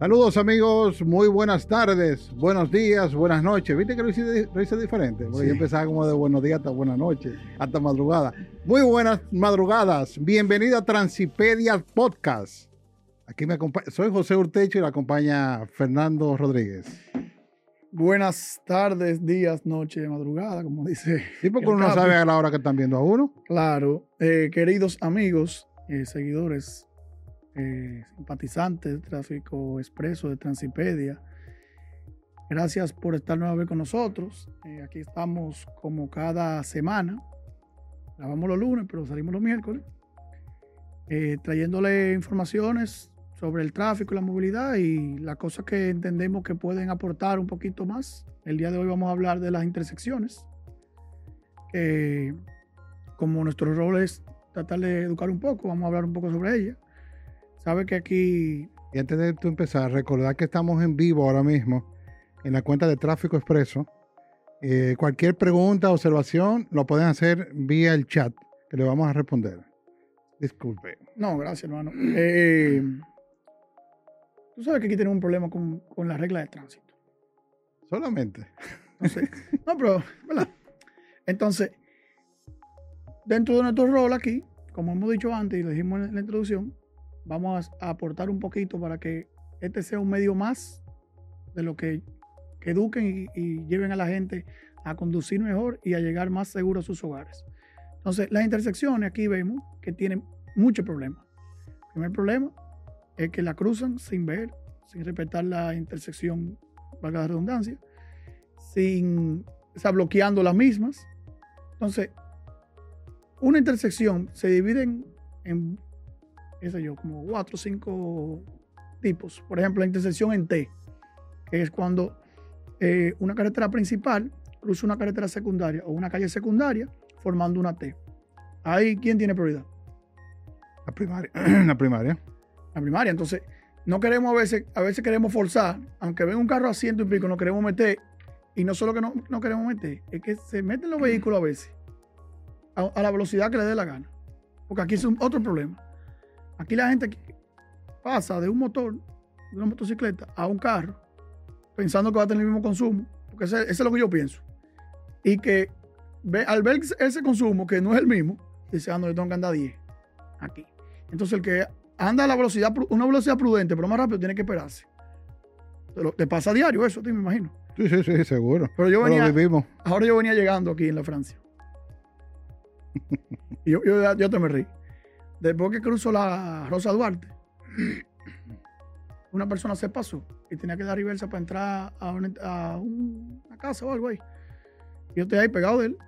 Saludos amigos, muy buenas tardes, buenos días, buenas noches. ¿Viste que lo hice, lo hice diferente? Porque yo empezaba como de buenos días hasta buenas noches, hasta madrugada. Muy buenas madrugadas, bienvenida a Transipedia Podcast. Aquí me acompaña, soy José Urtecho y la acompaña Fernando Rodríguez. Buenas tardes, días, noche, madrugada, como dice. Sí, porque uno no sabe a la hora que están viendo a uno. Claro, eh, queridos amigos, eh, seguidores eh, simpatizantes de Tráfico Expreso de Transipedia. Gracias por estar nuevamente con nosotros. Eh, aquí estamos como cada semana. Grabamos los lunes, pero salimos los miércoles. Eh, trayéndole informaciones sobre el tráfico y la movilidad y las cosas que entendemos que pueden aportar un poquito más. El día de hoy vamos a hablar de las intersecciones. como nuestro rol es tratar de educar un poco, vamos a hablar un poco sobre ellas. Sabe que aquí... Y antes de tú empezar, recordar que estamos en vivo ahora mismo en la cuenta de Tráfico Expreso. Eh, cualquier pregunta, observación, lo pueden hacer vía el chat, que le vamos a responder. Disculpe. No, gracias, hermano. Eh, tú sabes que aquí tenemos un problema con, con la regla de tránsito. Solamente. No sé. No, pero, ¿verdad? Entonces, dentro de nuestro rol aquí, como hemos dicho antes y lo dijimos en la introducción, vamos a aportar un poquito para que este sea un medio más de lo que, eduquen y, lleven a la gente a conducir mejor y a llegar más seguro a sus hogares. Entonces, las intersecciones aquí vemos que tienen muchos problemas. El primer problema es que la cruzan sin ver, sin respetar la intersección, valga la redundancia, sin, o sea, bloqueando las mismas. Entonces, una intersección se divide en qué sé yo, como cuatro o cinco tipos. Por ejemplo, la intersección en T, que es cuando eh, una carretera principal cruza una carretera secundaria o una calle secundaria formando una T. Ahí, ¿quién tiene prioridad? La primaria. la primaria. La primaria. Entonces, no queremos a veces, a veces queremos forzar, aunque venga un carro a ciento y pico, no queremos meter, y no solo que no, no queremos meter, es que se meten los vehículos a veces a, a la velocidad que le dé la gana. Porque aquí es un, otro problema. Aquí la gente pasa de un motor, de una motocicleta, a un carro, pensando que va a tener el mismo consumo, porque ese, es lo que yo pienso. Y que al ver ese consumo, que no es el mismo, dice, ah, no, yo tengo que andar 10 aquí. Entonces el que anda a la velocidad, una velocidad prudente, pero más rápido, tiene que esperarse. Te, pasa a diario eso, te me imagino. Sí, sí, sí, seguro. Pero yo venía, ahora yo venía llegando aquí en la Francia. y yo, yo, yo te me reí. Después que cruzó la Rosa Duarte, una persona se pasó y tenía que dar reversa para entrar a una, casa o algo ahí. Y yo estoy ahí pegado de él,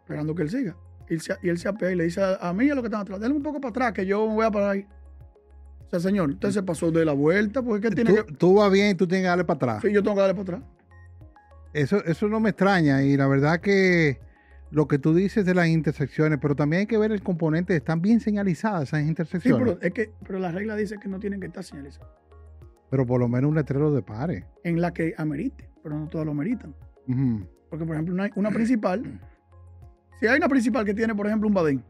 esperando que él siga. Y él se, y él se apea y le dice a, mí a lo que están atrás, denle un poco para atrás que yo me voy a parar ahí. O sea, señor, usted se pasó de la vuelta porque tiene que... Tú vas bien y tú tienes que darle para atrás. Sí, yo tengo que darle para atrás. Eso, eso no me extraña y la verdad que lo que tú dices de las intersecciones, pero también hay que ver el componente, están bien señalizadas esas intersecciones. Sí, pero, es que, pero la regla dice que no tienen que estar señalizadas. Pero por lo menos un letrero de pares. En la que amerite, pero no todas lo ameritan. Porque, por ejemplo, una, una, principal, si hay una principal que tiene, por ejemplo, un badén,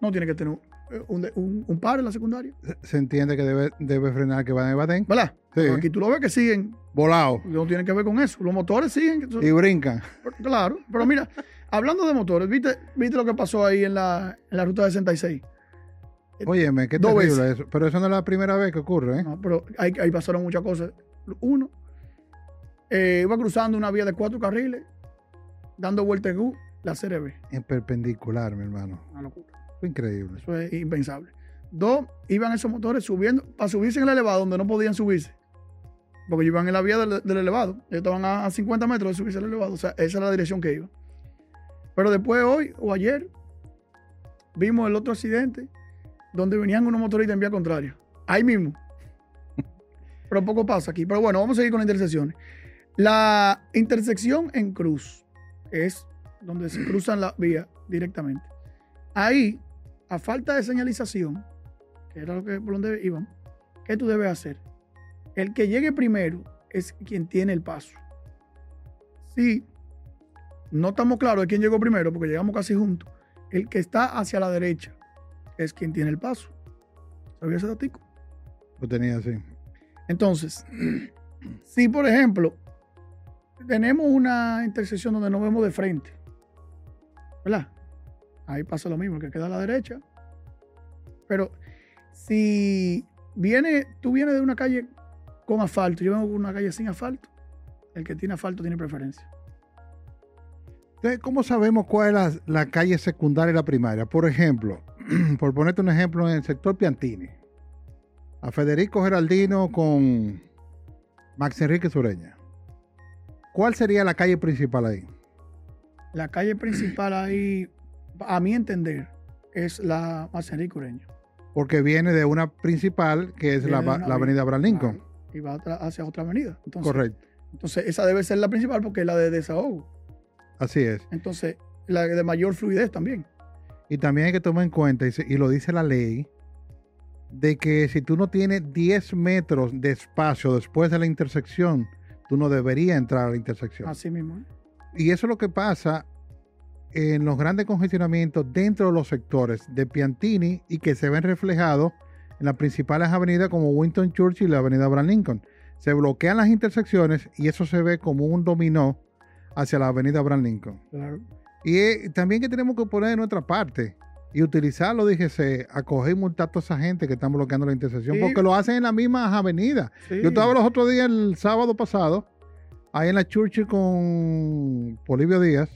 no tiene que tener un, un, par en la secundaria. Se, entiende que debe, debe frenar que va en el badén. ¿Verdad? Sí. aquí tú lo ves que siguen. Volados. No tiene que ver con eso. Los motores siguen. Y brincan. Claro, pero mira, Hablando de motores, ¿viste, ¿viste lo que pasó ahí en la, en la ruta 66? Óyeme, qué terrible eso. Pero eso no es la primera vez que ocurre, ¿eh? No, pero ahí, ahí pasaron muchas cosas. Uno, eh, iba cruzando una vía de cuatro carriles, dando vuelta en U, la CRB. En perpendicular, mi hermano. Una locura. Fue increíble. Eso es impensable. Dos, iban esos motores subiendo, para subirse en el elevado donde no podían subirse. Porque iban en la vía del, elevado. Ellos estaban a, a 50 metros de subirse al elevado. O sea, esa es la dirección que iba. Pero después hoy o ayer vimos el otro accidente donde venían unos motoristas en vía contraria. Ahí mismo. Pero poco pasa aquí. Pero bueno, vamos a seguir con las intersecciones. La intersección en cruz es donde se cruzan la vía directamente. Ahí, a falta de señalización, que era lo que por donde iban, ¿qué tú debes hacer? El que llegue primero es quien tiene el paso. Si no estamos claros de quién llegó primero porque llegamos casi juntos. El que está hacia la derecha es quien tiene el paso. ¿Sabía ese datico? Lo tenía así. Entonces, si por ejemplo tenemos una intersección donde nos vemos de frente, ¿verdad? Ahí pasa lo mismo, el que queda a la derecha. Pero si viene, tú vienes de una calle con asfalto, yo vengo de una calle sin asfalto, el que tiene asfalto tiene preferencia. Entonces, ¿cómo sabemos cuál es la, la calle secundaria y la primaria? Por ejemplo, por ponerte un ejemplo, en el sector Piantini, a Federico Geraldino con Max Enrique Sureña. ¿Cuál sería la calle principal ahí? La calle principal ahí, a mi entender, es la Max Enrique Ureña. Porque viene de una principal que es la, avenida Abraham Lincoln. Claro, y va otra- hacia otra avenida. Entonces, Correcto. Entonces, esa debe ser la principal porque es la de desahogo. Así es. Entonces, la de mayor fluidez también. Y también hay que tomar en cuenta, y lo dice la ley, de que si tú no tienes 10 metros de espacio después de la intersección, tú no deberías entrar a la intersección. Así mismo. ¿eh? Y eso es lo que pasa en los grandes congestionamientos dentro de los sectores de Piantini y que se ven reflejados en las principales avenidas como Winston Churchill y la avenida Abraham Lincoln. Se bloquean las intersecciones y eso se ve como un dominó hacia la avenida Abraham Lincoln. Claro. Y eh, también que tenemos que poner de nuestra parte y utilizarlo, díjese, a coger y multar a toda esa gente que están bloqueando la intersección, Sí. porque lo hacen en las mismas avenidas. Sí. Yo estaba los otros días, el sábado pasado, ahí en la Churchill con Polivio Díaz,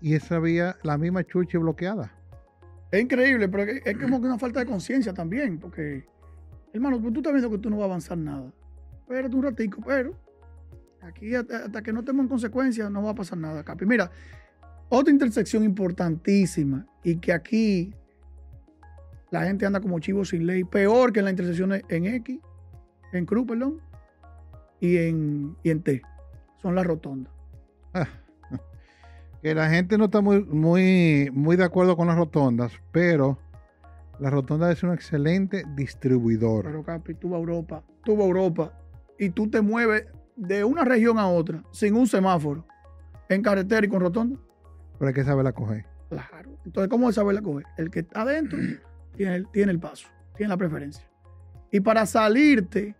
y esa vía, la misma Churchill bloqueada. Es increíble, pero es, es como que una falta de conciencia también, porque, hermano, pues tú estás viendo que tú no vas a avanzar nada. Espérate un ratico, pero aquí hasta, que no estemos en consecuencias no va a pasar nada, Capi. Mira, otra intersección importantísima y que aquí la gente anda como chivo sin ley, peor que en las intersecciones en X, en Cruz, perdón, y en, y en T, son las rotondas. Ah, que la gente no está muy, muy, muy de acuerdo con las rotondas, pero la rotonda es un excelente distribuidor. Pero Capi, tú vas a Europa, tú vas a Europa y tú te mueves de una región a otra sin un semáforo, en carretera y con rotonda. pero hay que saberla coger. Claro. Entonces, ¿cómo saber la coger? El que está adentro tiene el, tiene el paso, tiene la preferencia. Y para salirte,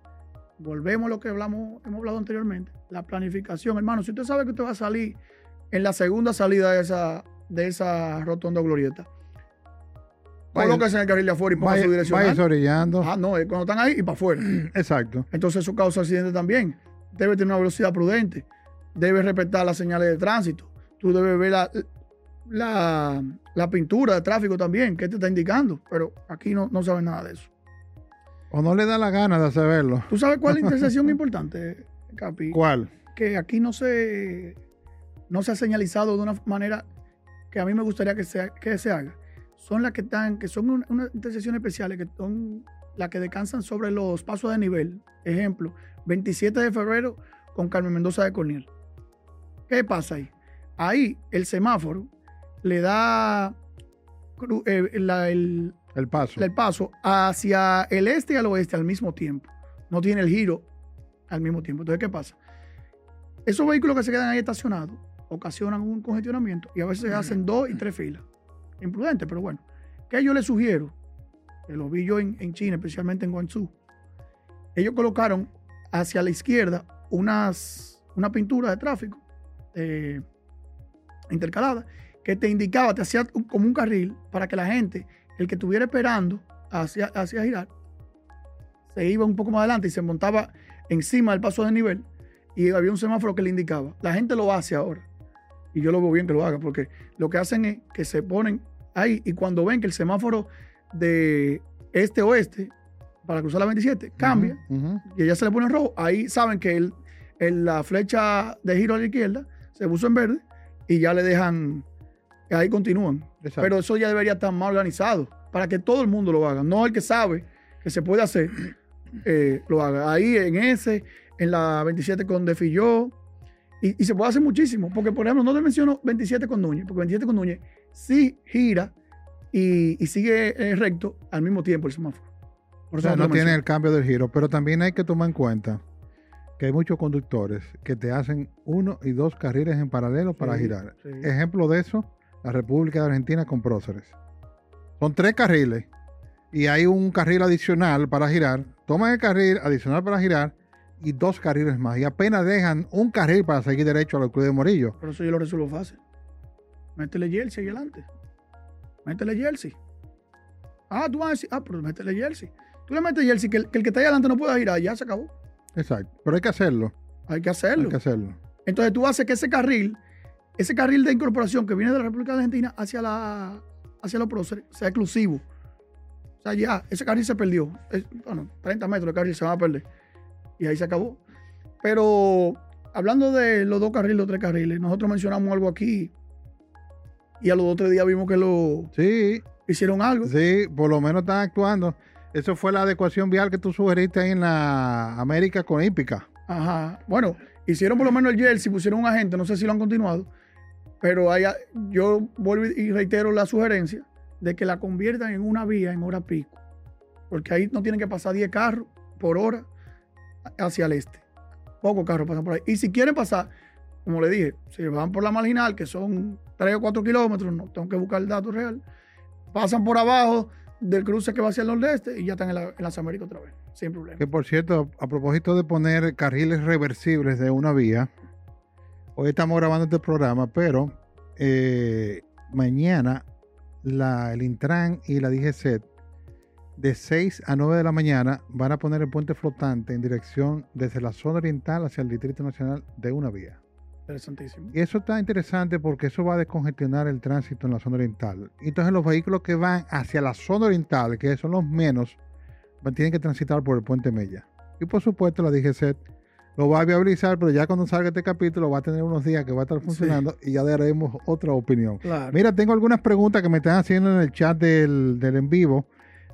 volvemos a lo que hablamos, hemos hablado anteriormente, la planificación. Hermano, si usted sabe que usted va a salir en la segunda salida de esa, de esa rotonda glorieta, Vaya- colóquese en el carril de afuera y ponga Vaya, su dirección. vaya orillando. Ah, no, es cuando están ahí y para afuera. Exacto. Entonces eso causa accidentes también. Debe tener una velocidad prudente. Debe respetar las señales de tránsito. Tú debes ver la, la, la pintura de tráfico también, que te está indicando. Pero aquí no, no sabes nada de eso. O no le da la gana de saberlo. ¿Tú sabes cuál es la intersección importante, Capi? ¿Cuál? Que aquí no se, no se ha señalizado de una manera que a mí me gustaría que se, que se haga. Son las que están, que son un- unas intersecciones especiales, que son las que descansan sobre los pasos de nivel. Ejemplo, 27 de febrero con Carmen Mendoza de Corniel. ¿Qué pasa ahí? Ahí el semáforo le da eh, la- el, El paso. el paso hacia el este y al oeste al mismo tiempo. No tiene el giro al mismo tiempo. Entonces, ¿qué pasa? Esos vehículos que se quedan ahí estacionados ocasionan un congestionamiento y a veces hacen dos y tres filas. Imprudente, pero bueno. ¿Qué yo les sugiero? Que lo vi yo en, en China, especialmente en Guangzhou. Ellos colocaron hacia la izquierda unas, una pintura de tráfico eh, intercalada que te indicaba, te hacía como un carril para que la gente, el que estuviera esperando hacia, hacia girar, se iba un poco más adelante y se montaba encima del paso de nivel y había un semáforo que le indicaba. La gente lo hace ahora. Y yo lo veo bien que lo haga, porque lo que hacen es que se ponen ahí y cuando ven que el semáforo de este-oeste para cruzar la 27 cambia, y ya se le pone en rojo, ahí saben que el, el- la flecha de giro a la izquierda se puso en verde y ya le dejan, ahí continúan. Exacto. Pero eso ya debería estar más organizado para que todo el mundo lo haga, no el que sabe que se puede hacer, eh, lo haga. Ahí en ese, en la 27 con Defilló, y, y se puede hacer muchísimo, porque por ejemplo, no te menciono 27 con Núñez, porque 27 con Núñez sí gira y, y sigue eh, recto al mismo tiempo el semáforo. Por O sea, no lo tiene menciono. el cambio del giro, pero también hay que tomar en cuenta que hay muchos conductores que te hacen uno y dos carriles en paralelo para Sí, girar. sí. Ejemplo de eso, la República de Argentina con próceres. Son tres carriles y hay un carril adicional para girar. Toman el carril adicional para girar y dos carriles más. Y apenas dejan un carril para seguir derecho a los Cruz de Morillo. Pero eso yo lo resuelvo fácil. Métele Jersey ahí adelante. Métele Jersey. Ah, tú vas a decir, ah, pero métele Jersey. Tú le metes Jersey, que el que, el que está ahí adelante no pueda ir, ya se acabó. Exacto. Pero hay que hacerlo. Hay que hacerlo. Hay que hacerlo. Entonces tú haces que ese carril, ese carril de incorporación que viene de la República Argentina hacia la hacia los próceres sea exclusivo. O sea, ya, ese carril se perdió. Es- bueno, 30 metros de carril se van a perder. Y ahí se acabó. Pero hablando de los dos carriles, los tres carriles, nosotros mencionamos algo aquí. Y a los dos o tres días vimos que lo Sí, hicieron algo. sí, por lo menos están actuando. Eso fue la adecuación vial que tú sugeriste ahí en la América con Hípica. Ajá. Bueno, hicieron por lo menos el jersey, pusieron un agente, no sé si lo han continuado, pero hay, yo vuelvo y reitero la sugerencia de que la conviertan en una vía en hora pico, porque ahí no tienen que pasar 10 carros por hora hacia el este. Pocos carros pasan por ahí. Y si quieren pasar, como le dije, si van por la marginal, que son 3 o 4 kilómetros, no tengo que buscar el dato real, pasan por abajo del cruce que va hacia el nordeste y ya están en, la- en las Américas otra vez, sin problema. Que por cierto, a propósito de poner carriles reversibles de una vía, hoy estamos grabando este programa, pero eh, mañana la, el Intran y la DGCET de 6 a 9 de la mañana van a poner el puente flotante en dirección desde la zona oriental hacia el Distrito Nacional de una vía. Interesantísimo. Y eso está interesante porque eso va a descongestionar el tránsito en la zona oriental. Entonces los vehículos que van hacia la zona oriental, que son los menos, tienen que transitar por el puente Mella. Y por supuesto la DGCET lo va a viabilizar, pero ya cuando salga este capítulo va a tener unos días que va a estar funcionando y ya daremos otra opinión. Claro. Mira, tengo algunas preguntas que me están haciendo en el chat del, del en vivo.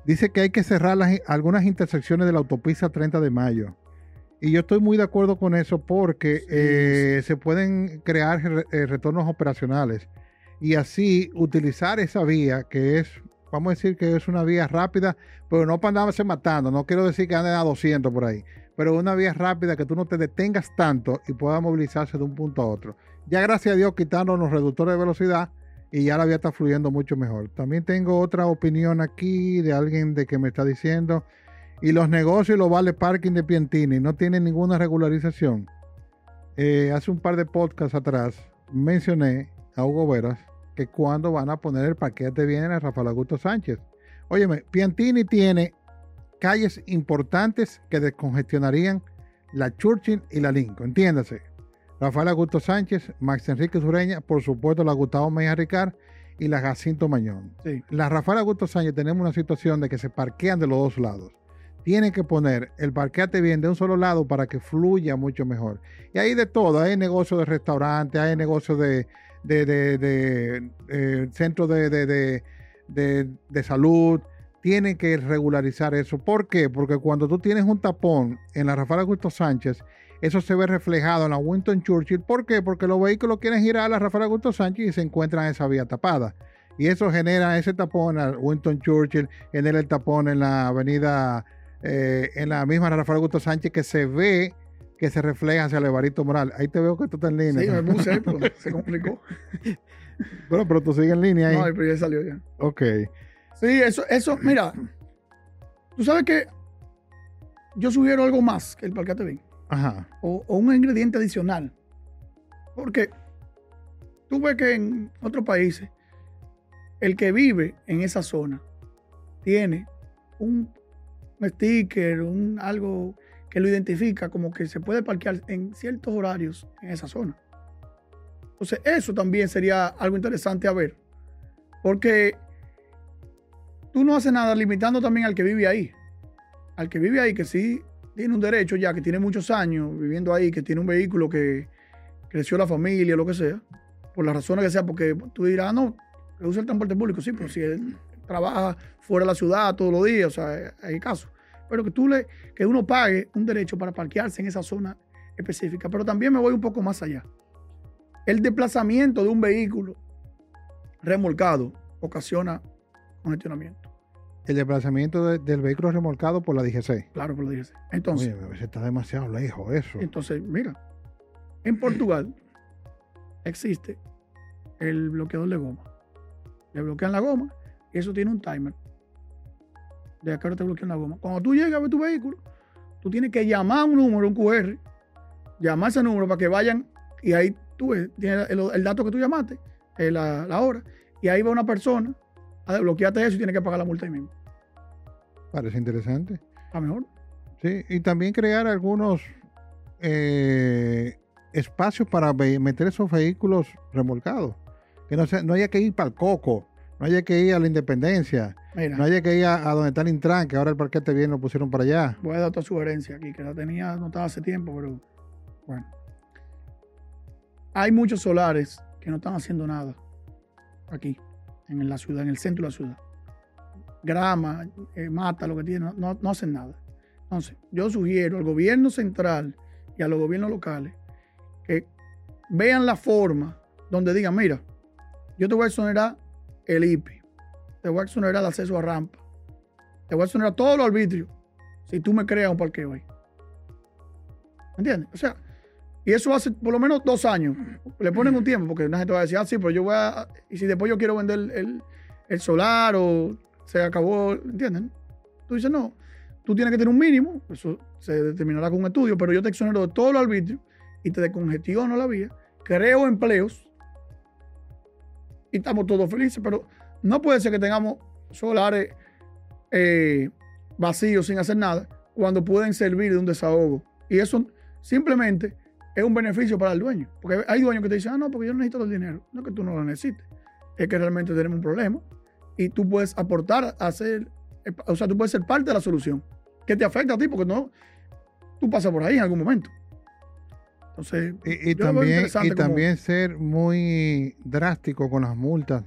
Dice que hay que cerrar las- algunas intersecciones de la autopista 30 de mayo. Y yo estoy muy de acuerdo con eso porque Sí, eh, se pueden crear re- eh, retornos operacionales y así utilizar esa vía que es, vamos a decir que es una vía rápida, pero no para andarse matando. No quiero decir que anden a 200 por ahí, pero una vía rápida que tú no te detengas tanto y puedas movilizarse de un punto a otro. Ya gracias a Dios quitaron los reductores de velocidad y ya la vía está fluyendo mucho mejor. También tengo otra opinión aquí de alguien de que me está diciendo, y los negocios y los vales parking de Piantini no tienen ninguna regularización. Eh, hace un par de podcasts atrás mencioné a Hugo Veras que cuando van a poner el paquete viene a Rafael Augusto Sánchez. Óyeme, Piantini tiene calles importantes que descongestionarían la Churchill y la Lincoln, entiéndase. Rafael Augusto Sánchez, Max Enrique Sureña, por supuesto la Gustavo Mejía Ricard y la Jacinto Mañón. Sí. La Rafael Augusto Sánchez tenemos una situación de que se parquean de los dos lados. Tienen que poner el parqueate bien de un solo lado para que fluya mucho mejor. Y hay de todo, hay negocios de restaurantes, hay negocios de, de, de, de, eh, centros de, salud. Tienen que regularizar eso. ¿Por qué? Porque cuando tú tienes un tapón en la Rafael Augusto Sánchez, eso se ve reflejado en la Winston Churchill. ¿Por qué? Porque los vehículos quieren girar a la Rafael Augusto Sánchez y se encuentran esa vía tapada. Y eso genera ese tapón en la Winston Churchill, genera el tapón en la avenida, eh, en la misma Rafael Augusto Sánchez, que se ve que se refleja hacia el Evarito Moral. Ahí te veo que tú estás en línea. Sí, me puse, ahí, pero se complicó. Bueno, pero tú sigues en línea ahí. No, pero ya salió ya. ok. Sí, eso, eso, mira, tú sabes que yo sugiero algo más que el parquete bien, Ajá. o, o un ingrediente adicional. Porque tú ves que en otros países, el que vive en esa zona tiene un sticker, un algo que lo identifica como que se puede parquear en ciertos horarios en esa zona. Entonces, eso también sería algo interesante a ver. Porque tú no haces nada limitando también al que vive ahí. Al que vive ahí, que sí tiene un derecho ya, que tiene muchos años viviendo ahí, que tiene un vehículo que creció la familia, lo que sea, por las razones que sea, porque tú dirás, "Ah, no, que usa el transporte público, sí, pero si él trabaja fuera de la ciudad todos los días, o sea, hay casos. Pero que tú le, que uno pague un derecho para parquearse en esa zona específica. Pero también me voy un poco más allá. El desplazamiento de un vehículo remolcado ocasiona congestionamiento. El desplazamiento de- del vehículo remolcado por la DGC. Claro que lo dije. Entonces, Oye, a veces está demasiado lejos eso. entonces, mira, en Portugal existe el bloqueador de goma. Le bloquean la goma eso tiene un timer. De acá ahora te bloquean la goma. Cuando tú llegas a ver tu vehículo, tú tienes que llamar a un número, un QR, llamar ese número para que vayan y ahí tú ves, tienes el, el dato que tú llamaste, eh, la, la hora, y ahí va una persona a desbloquearte eso y tiene que pagar la multa ahí mismo. Parece interesante. A mejor. Sí, y también crear algunos eh, espacios para meter esos vehículos remolcados. Que no, se- no haya que ir para el Coco, no haya que ir a la Independencia, Mira, no haya que ir a, a donde está el Intran, que ahora el parquete bien lo pusieron para allá. voy a dar otra sugerencia aquí, que la tenía anotada hace tiempo, pero bueno. Hay muchos solares que no están haciendo nada aquí, en la ciudad, en el centro de la ciudad. Grama, eh, mata, lo que tiene, no, no hacen nada. Entonces, yo sugiero al gobierno central y a los gobiernos locales que vean la forma donde digan, mira, yo te voy a exonerar el IPI, te voy a exonerar el acceso a rampa, te voy a exonerar todos los arbitrios si tú me creas un parqueo ahí. ¿Entiendes? O sea, y eso hace por lo menos dos años. Le ponen un tiempo, porque una gente va a decir, ah, sí, pero yo voy a. Y si después yo quiero vender el, el solar o se acabó, ¿entienden? Tú dices, no, tú tienes que tener un mínimo, eso se determinará con un estudio, pero yo te exonero de todos los arbitrios y te descongestiono la vía, creo empleos y estamos todos felices, pero no puede ser que tengamos solares eh, vacíos sin hacer nada cuando pueden servir de un desahogo. Y eso simplemente es un beneficio para el dueño. Porque hay dueños que te dicen, ah, no, porque yo no necesito el dinero. No es que tú no lo necesites. Es que realmente tenemos un problema y tú puedes aportar a hacer, o sea, tú puedes ser parte de la solución. Que te afecta a ti porque no, tú pasas por ahí en algún momento. Entonces, Y, también, y como- también ser muy drástico con las multas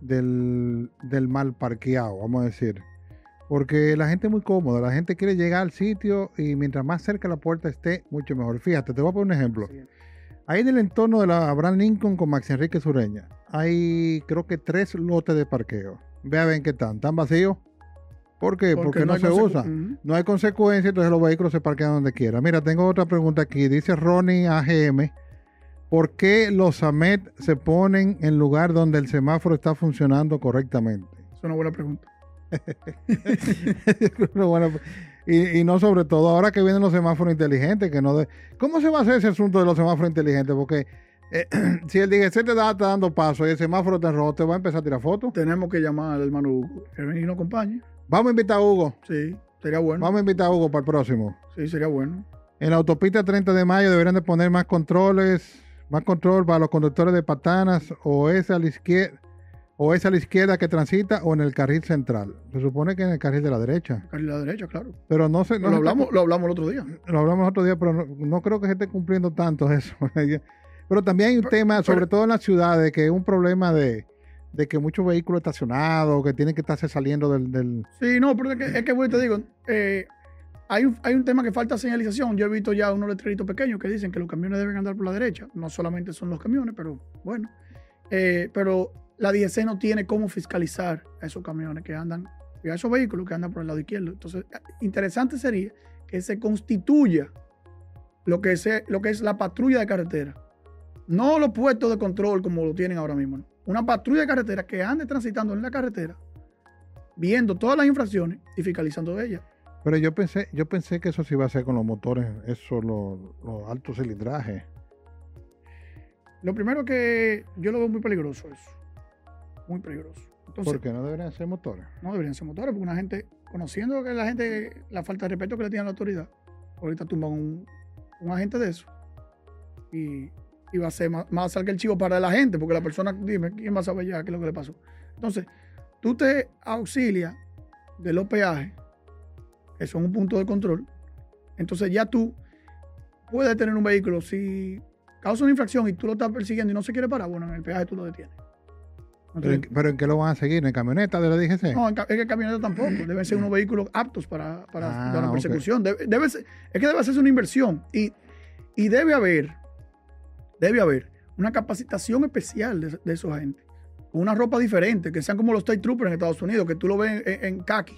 del, del mal parqueado, vamos a decir. Porque la gente es muy cómoda, la gente quiere llegar al sitio y mientras más cerca la puerta esté, mucho mejor. Fíjate, te voy a poner un ejemplo. Sí. Ahí en el entorno de la Abraham Lincoln con Max Enrique Sureña, hay creo que tres lotes de parqueo. Ve a ver qué están. ¿Están vacíos? ¿Por qué? Porque, no, hay se. Ujú. No hay consecuencia, entonces los vehículos se parquean donde quiera. Mira, tengo otra pregunta aquí. Dice Ronnie AGM. ¿Por qué los AMET se ponen en lugar donde el semáforo está funcionando correctamente? Es una buena pregunta. Una buena- y, y no sobre todo ahora que vienen los semáforos inteligentes, que no de- ¿Cómo se va a hacer ese asunto de los semáforos inteligentes? Porque eh, si el DGC te da, está dando paso y el semáforo está en rojo, te va a empezar a tirar fotos. Tenemos que llamar al hermano Hugo. Que y nos acompañe. Vamos a invitar a Hugo. Sí, sería bueno. Vamos a invitar a Hugo para el próximo. Sí, sería bueno. En la autopista 30 de mayo deberían de poner más controles, más control para los conductores de patanas o es a la izquierda o es a la izquierda que transita o en el carril central. Se supone que en el carril de la derecha, Carril a la derecha, claro. pero no sé, no lo, hablamos, lo hablamos el otro día. lo hablamos otro día, pero no, no creo que se esté cumpliendo tanto eso. pero también hay un Pero- tema, sobre pero- todo en las ciudades, que es un problema de, de que muchos vehículos estacionados, que tienen que estarse saliendo del... del- Sí, no, pero es que, es bueno, te digo, eh, hay, un, hay un tema que falta señalización. Yo he visto ya unos letreritos pequeños que dicen que los camiones deben andar por la derecha. No solamente son los camiones, pero bueno. Eh, pero la DGC no tiene cómo fiscalizar a esos camiones que andan, y a esos vehículos que andan por el lado izquierdo. Entonces, interesante sería que se constituya lo que, se, lo que es la patrulla de carretera. No los puestos de control como lo tienen ahora mismo. ¿no? Una patrulla de carretera que ande transitando en la carretera, viendo todas las infracciones y fiscalizando de ellas. Pero yo pensé, yo pensé que eso se iba a hacer con los motores, eso, los, los altos cilindrajes. Lo primero que yo lo veo muy peligroso eso. Muy peligroso. Entonces, ¿Por qué no deberían ser motores? no deberían ser motores, porque una gente, conociendo que la gente, la falta de respeto que le tiene a la autoridad, ahorita tumban un, un agente de eso. Y, y va a ser más, más que el chivo para la gente, porque la persona, dime, ¿quién va a saber ya qué es lo que le pasó? Entonces, tú te auxilias de los peajes, que son un punto de control. Entonces ya tú puedes tener un vehículo, si causa una infracción y tú lo estás persiguiendo y no se quiere parar, bueno, en el peaje tú lo detienes. ¿No ¿Pero en, pero en qué lo van a seguir? ¿En camioneta de la DGC? no, en es que camioneta tampoco. Deben ser unos vehículos aptos para, para Ah, ok. persecución. Debe, debe ser- es que debe hacerse una inversión. Y, y debe haber, debe haber una capacitación especial de, de esos agentes. Con una ropa diferente, que sean como los State Troopers en Estados Unidos, que tú lo ves en, en khaki.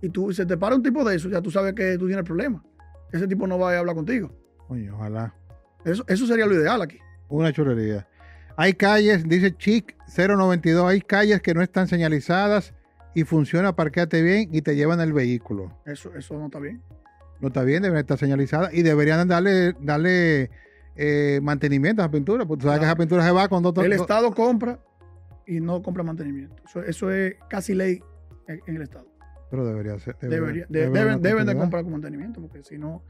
Y tú, se te para un tipo de eso, ya tú sabes que tú tienes problemas. Ese tipo no va a hablar contigo. Oye, ojalá. Eso, eso sería lo ideal aquí. Una chulería. Hay calles, dice Chic 092, hay calles que no están señalizadas y funciona parqueate bien y te llevan el vehículo. Eso, eso no está bien. no está bien, debería estar señalizada y deberían darle, darle eh, mantenimiento a esa pintura, porque tú sabes que esa pintura se va cuando El Estado compra y no compra mantenimiento. Eso, eso es casi ley en, en el Estado. Pero debería ser. Debería, de- deben, deben de comprar con mantenimiento, porque si no.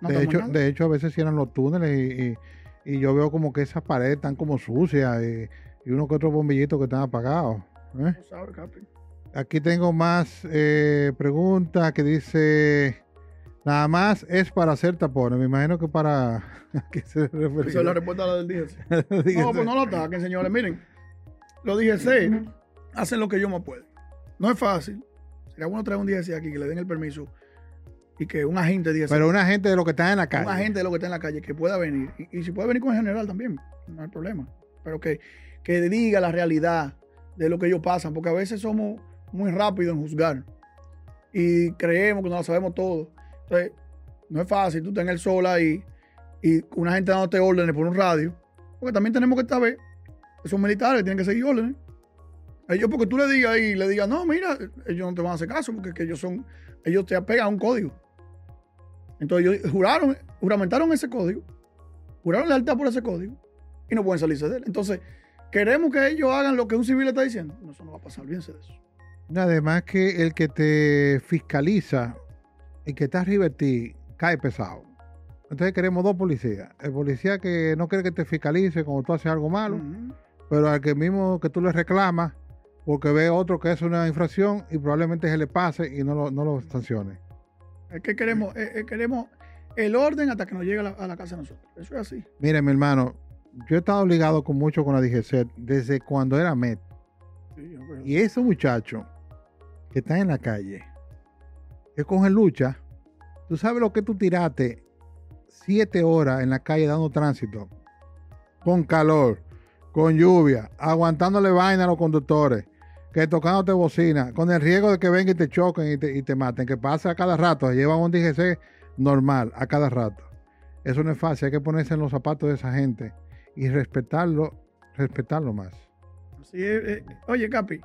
no de, hecho, nada. de hecho, a veces cierran los túneles y, y- y yo veo como que esas paredes están como sucias y, y uno que otro bombillito que están apagados. ¿eh? No sabe, Capi. Aquí tengo más eh, preguntas que dice, nada más es para hacer tapones. Me imagino que para... ¿a qué se refería? Esa es la respuesta a la del DGC. No, pues no lo ataquen, señores. Miren, los DGC hacen lo que ellos más pueden. No es fácil. Sería bueno traer un DGC aquí que le den el permiso y que un agente DGC, Pero una gente de lo que está en la calle. un agente de lo que está en la calle que pueda venir. Y, y si puede venir con el general también, no hay problema. Pero que, que diga la realidad de lo que ellos pasan, porque a veces somos muy rápidos en juzgar y creemos que no lo sabemos todo. Entonces, no es fácil, tú estás en el sol ahí y una gente dándote órdenes por un radio, porque también tenemos que que son militares, tienen que seguir órdenes. Ellos, porque tú le digas y le digas, no, mira, ellos no te van a hacer caso, porque ellos son, ellos te apegan a un código. Entonces ellos juraron, juramentaron ese código, juraron lealtad por ese código y no pueden salirse de él. Entonces, queremos que ellos hagan lo que un civil está diciendo. No, eso no va a pasar, olvídense de eso. Además que el que te fiscaliza, el que está arriba de ti, cae pesado. Entonces queremos dos policías. El policía que no quiere que te fiscalice cuando tú haces algo malo, pero al que mismo que tú le reclamas, porque ve otro que es una infracción y probablemente se le pase y no lo, no lo sancione. Es que queremos, eh, queremos el orden hasta que nos llegue a la, a la casa de nosotros. Eso es así. Mire, mi hermano, yo he estado ligado con mucho con la DGC desde cuando era MET. Sí. Y esos muchachos que están en la calle, que cogen lucha, tú sabes lo que tú tiraste siete horas en la calle dando tránsito, con calor, con lluvia, aguantándole vaina a los conductores, que tocándote bocina, con el riesgo de que vengan y te choquen y te, maten, que pasa a cada rato, llevan un DGC normal a cada rato. Eso no es fácil, hay que ponerse en los zapatos de esa gente y respetarlo, respetarlo más. Eh, oye, Capi,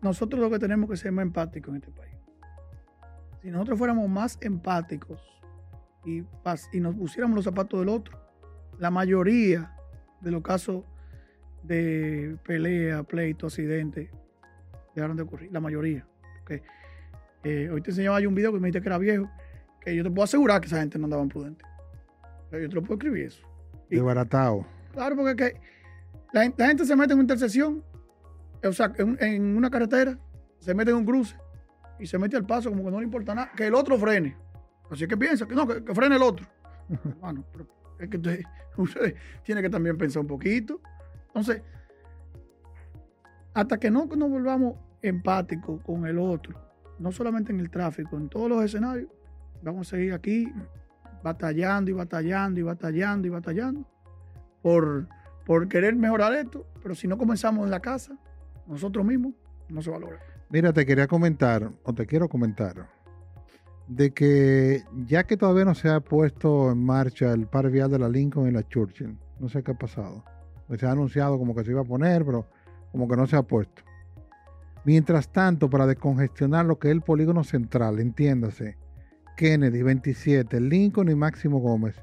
nosotros lo que tenemos que ser más empáticos en este país. Si nosotros fuéramos más empáticos y, y nos pusiéramos los zapatos del otro, la mayoría de los casos de pelea, pleito, accidente, dejaron de ocurrir. La mayoría. Porque, eh, hoy te enseñaba yo un video que me dijiste que era viejo, que yo te puedo asegurar que esa gente no andaba prudente. Pero yo te lo puedo escribir eso. Y- Desbaratado. Claro, porque que la, gen- la gente se mete en una intersección, o sea, en, en una carretera, se mete en un cruce y se mete al paso como que no le importa nada, que el otro frene. Así que piensa que no, que, frene el otro. Hermano, pero es que usted, usted tiene que también pensar un poquito. Entonces, hasta que no nos volvamos empáticos con el otro, no solamente en el tráfico, en todos los escenarios, vamos a seguir aquí batallando y batallando y batallando y batallando por, por querer mejorar esto, pero si no comenzamos en la casa, nosotros mismos, no se valora. Mira, te quería comentar, o te quiero comentar, de que ya que todavía no se ha puesto en marcha el par vial de la Lincoln y la Churchill, no sé qué ha pasado. Pues se ha anunciado como que se iba a poner, pero como que no se ha puesto. Mientras tanto, para descongestionar lo que es el polígono central, entiéndase, Kennedy 27, Lincoln y Máximo Gómez,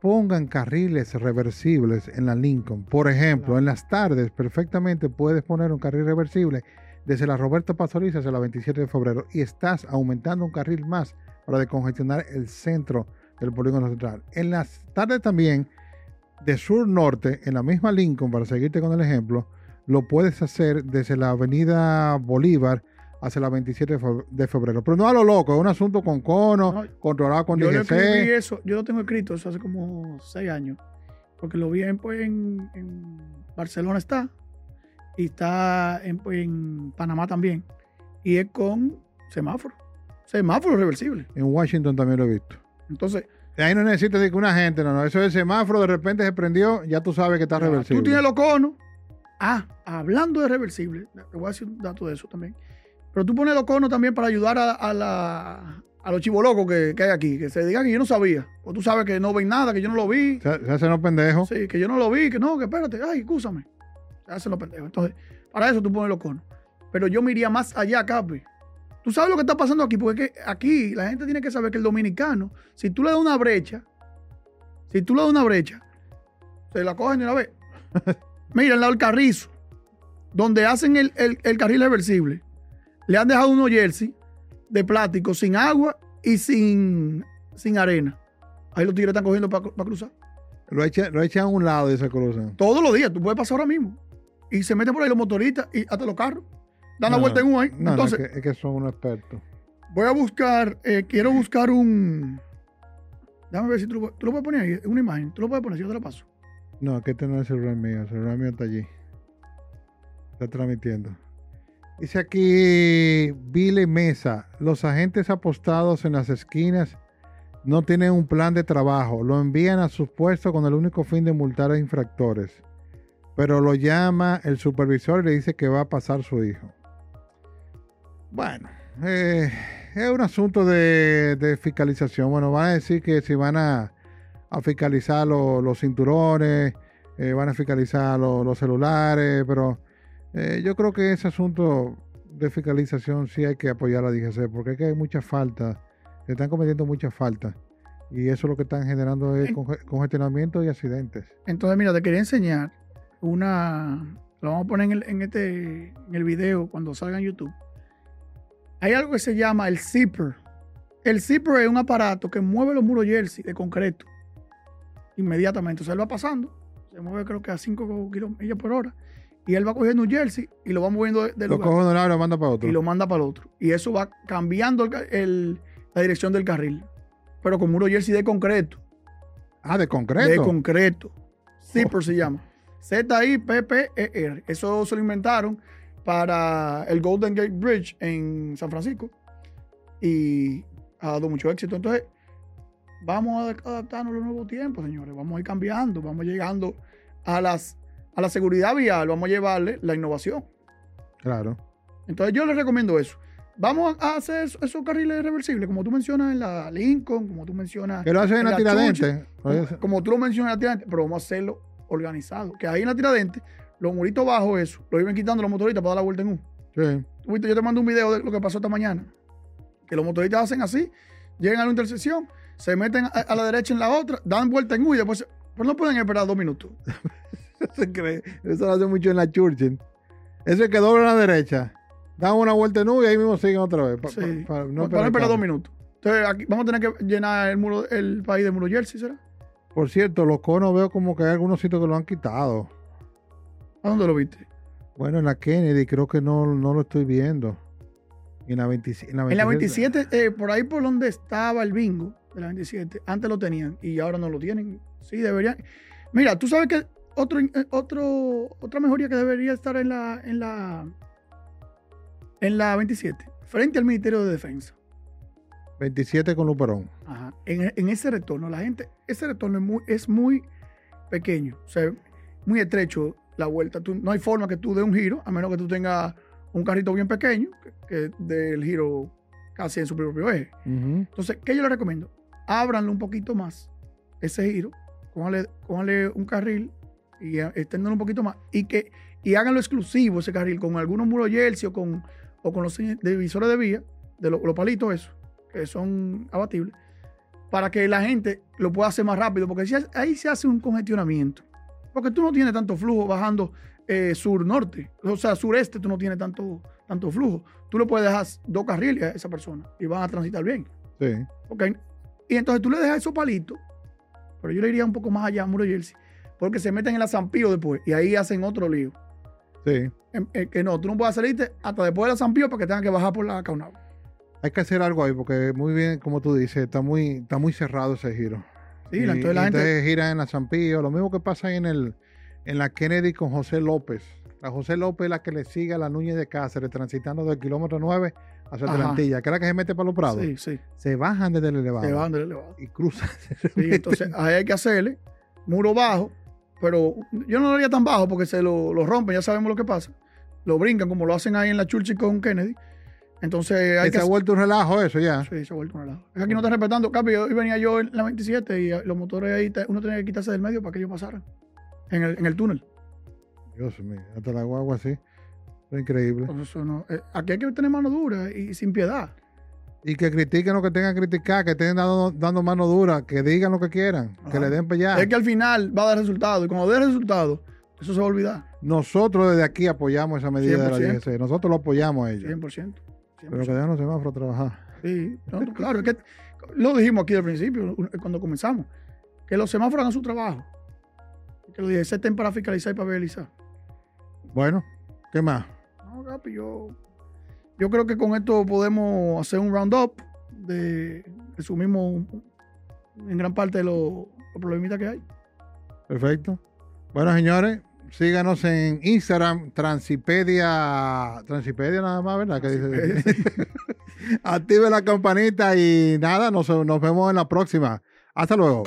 pongan carriles reversibles en la Lincoln. Por ejemplo, en las tardes perfectamente puedes poner un carril reversible desde la Roberto Pastoriza hacia la 27 de febrero y estás aumentando un carril más para descongestionar el centro del polígono central. En las tardes también, de sur-norte, en la misma Lincoln, para seguirte con el ejemplo, lo puedes hacer desde la avenida Bolívar hacia la 27 de fe- de febrero. Pero no a lo loco, es un asunto con cono, No, controlado con yo, lo DGC. eso, yo lo tengo escrito eso hace como seis años, porque lo vi en, pues, en, en Barcelona está, y está en, en Panamá también, y es con semáforo, semáforo reversible. En Washington también lo he visto. Entonces, Ahí no necesitas de que una gente, no, no. Eso es semáforo, de repente se prendió, ya tú sabes que está reversible. Tú tienes los conos. Ah, hablando de reversible, te voy a decir un dato de eso también. Pero tú pones los conos también para ayudar a, a la, a los chivolocos que, que hay aquí, que se digan que yo no sabía. O tú sabes que no ven nada, que yo no lo vi. Se, se hacen los pendejos. Sí, que yo no lo vi, que no, que espérate, ay, escúchame. Hacen los pendejos. Entonces, para eso tú pones los conos. Pero yo me iría más allá, Capi. Tú sabes lo que está pasando aquí, porque aquí la gente tiene que saber que el dominicano, si tú le das una brecha, si tú le das una brecha, se la cogen de una vez. Mira, al lado del carrizo, donde hacen el, carril reversible, le han dejado unos jersey de plástico sin agua y sin, sin arena. Ahí los tigres están cogiendo para cruzar. Lo echan, lo echan a un lado de esa cruza. Todos los días, tú puedes pasar ahora mismo. Y se meten por ahí los motoristas y hasta los carros. Dan la vuelta en un ahí. Entonces, es, que, son unos expertos. Voy a buscar, eh, quiero buscar un. Déjame ver si tú lo, tú lo, puedes poner ahí, una imagen. Tú lo puedes poner, si yo te la paso. No, que este no es el celular mío. El celular mío está allí. Está transmitiendo. Dice aquí Vile Mesa. Los agentes apostados en las esquinas no tienen un plan de trabajo. Lo envían a sus puestos con el único fin de multar a infractores. Pero lo llama el supervisor y le dice que va a pasar su hijo. Bueno, eh, es un asunto de, fiscalización. Bueno, van a decir que si van a, fiscalizar los cinturones, eh, van a fiscalizar los celulares, pero eh, yo creo que ese asunto de fiscalización sí hay que apoyar a la DGC, porque es que hay muchas faltas, se están cometiendo muchas faltas. Y eso es lo que están generando es congestionamiento y accidentes. Entonces, mira, te quería enseñar una. Lo vamos a poner en el, en este, en el video cuando salga en YouTube hay algo que se llama el zipper. El zipper es un aparato que mueve los muros jersey de concreto inmediatamente. O sea, él va pasando, se mueve creo que a 5 kilómetros por hora. Y él va cogiendo un jersey y lo va moviendo de, lo lugar. Lo coge de un lado y lo manda para otro. Y lo manda para el otro. Y eso va cambiando la dirección del carril. Pero con muro jersey de concreto. Ah, de concreto. De concreto. Zipper se llama. Z-I-P-P-E-R. Eso se lo inventaron para el Golden Gate Bridge en San Francisco y ha dado mucho éxito. Entonces, vamos a adaptarnos a los nuevos tiempos, señores. Vamos a ir cambiando, vamos llegando a, las, a la seguridad vial, vamos a llevarle la innovación. Claro. Entonces, yo les recomiendo eso. Vamos a hacer esos, carriles reversibles, como tú mencionas en la Lincoln, como tú mencionas. Que lo hacen en, la, como, como, tú lo mencionas en la tiradente, pero vamos a hacerlo organizado. Que ahí en la tiradente los muritos bajos, eso, lo iban quitando los motoristas para dar la vuelta en un. Sí. Yo te mando un video de lo que pasó esta mañana. Que los motoristas hacen así, llegan a la intersección, se meten a, la derecha en la otra, dan vuelta en U y después. Pues no pueden esperar dos minutos. se cree. Eso lo hace mucho en la Churchill. Ese que dobla a la derecha, dan una vuelta en U y ahí mismo siguen otra vez. sí. para, no esperar dos minutos. Entonces aquí vamos a tener que llenar el muro, el país de muro Jersey, ¿será? Por cierto, los conos veo como que hay algunos sitios que lo han quitado. ¿A dónde lo viste? Bueno, en la Kennedy creo que no, no lo estoy viendo. En la, 27. En la 27, eh, por ahí por donde estaba el bingo de la 27, antes lo tenían y ahora no lo tienen. Sí, deberían. Mira, tú sabes que otro, eh, otro, otra mejoría que debería estar en la, en la, en la 27, frente al Ministerio de Defensa. 27 con Luperón. Ajá. En, en, ese retorno, la gente, ese retorno es muy, es muy pequeño, o sea, muy estrecho la vuelta. no hay forma que tú dé un giro, a menos que tú tengas un carrito bien pequeño, que, dé el giro casi en su propio eje. Entonces, ¿qué yo le recomiendo? Ábranlo un poquito más, ese giro, cójanle, un carril y extendanlo un poquito más y que y háganlo exclusivo ese carril con algunos muros jersey o con, o con los divisores de vía, de los palitos esos, que son abatibles, para que la gente lo pueda hacer más rápido, porque ahí se hace un congestionamiento. Porque tú no tienes tanto flujo bajando eh, sur-norte. O sea, sureste tú no tienes tanto, tanto flujo. Tú le puedes dejar dos carriles a esa persona y van a transitar bien. Sí. Okay. Y entonces tú le dejas esos palitos, pero yo le iría un poco más allá a Muro Jersey, porque se meten en la Zampío después y ahí hacen otro lío. Sí. Em, eh, que no, tú no puedes salirte hasta después de la Zampío para que tengan que bajar por la Caunabo. Hay que hacer algo ahí porque muy bien, como tú dices, está muy, está muy cerrado ese giro. Sí, entonces la gente... gira en la Zampillo, lo mismo que pasa ahí en el en la Kennedy con José López. La José López es la que le sigue a la Núñez de Cáceres, transitando del kilómetro 9 hacia Atlantilla, que es la que se mete para los prados. Sí, sí. Se bajan desde el elevado. Se bajan del elevado. Y cruzan. Sí, entonces ahí hay que hacerle muro bajo, pero yo no lo haría tan bajo porque se lo, rompen, ya sabemos lo que pasa. Lo brincan como lo hacen ahí en la Churchill con Kennedy. Entonces hay que. Se ha vuelto un relajo eso ya. Sí, se ha vuelto un relajo. Es que aquí no está respetando. Capi, hoy venía yo en la 27 y los motores ahí, uno tenía que quitarse del medio para que ellos pasaran en el, en el túnel. Dios mío, hasta la guagua así. Es increíble. Eso no- eh, aquí hay que tener mano dura y sin piedad. Y que critiquen lo que tengan que criticar, que estén dando, dando mano dura, que digan lo que quieran, que le den pellar. Es que al final va a dar resultado. Y cuando dé resultado, eso se va a olvidar. Nosotros desde aquí apoyamos esa medida de la 100%. DGC. Nosotros lo apoyamos a ellos. 100%. Pero que dejan los semáforos trabajar. Sí, no, claro, es que lo dijimos aquí al principio, cuando comenzamos, que los semáforos hagan su trabajo. Que los 16 estén para fiscalizar y para viabilizar. Bueno, ¿qué más? No, Gapi, yo, yo creo que con esto podemos hacer un roundup de resumimos en gran parte los, los problemitas que hay. Perfecto. Bueno, señores, síganos en Instagram, Transipedia. Transipedia nada más, ¿verdad? Que dice. Active la campanita y nada, nos, nos vemos en la próxima. Hasta luego.